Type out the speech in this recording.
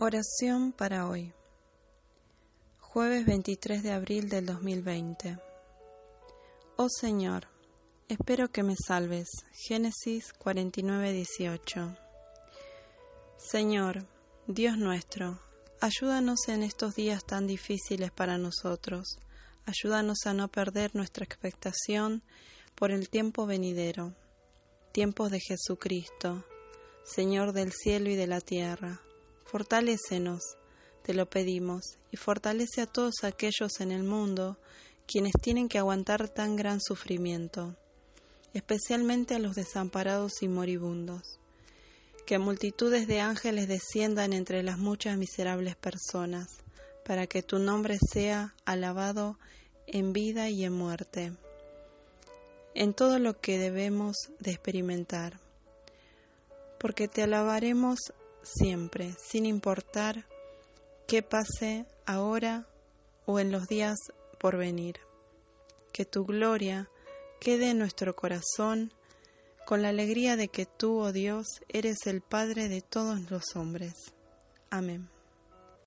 Oración para hoy. Jueves 23 de abril del 2020. Oh Señor, espero que me salves. Génesis 49, 18. Señor, Dios nuestro, ayúdanos en estos días tan difíciles para nosotros. Ayúdanos a no perder nuestra expectación por el tiempo venidero, tiempos de Jesucristo, Señor del cielo y de la tierra Fortalécenos, te lo pedimos, y fortalece a todos aquellos en el mundo quienes tienen que aguantar tan gran sufrimiento, especialmente a los desamparados y moribundos. Que multitudes de ángeles desciendan entre las muchas miserables personas, para que tu nombre sea alabado en vida y en muerte, en todo lo que debemos de experimentar. Porque te alabaremos siempre, sin importar qué pase ahora o en los días por venir. Que tu gloria quede en nuestro corazón con la alegría de que tú, oh Dios, eres el Padre de todos los hombres. Amén.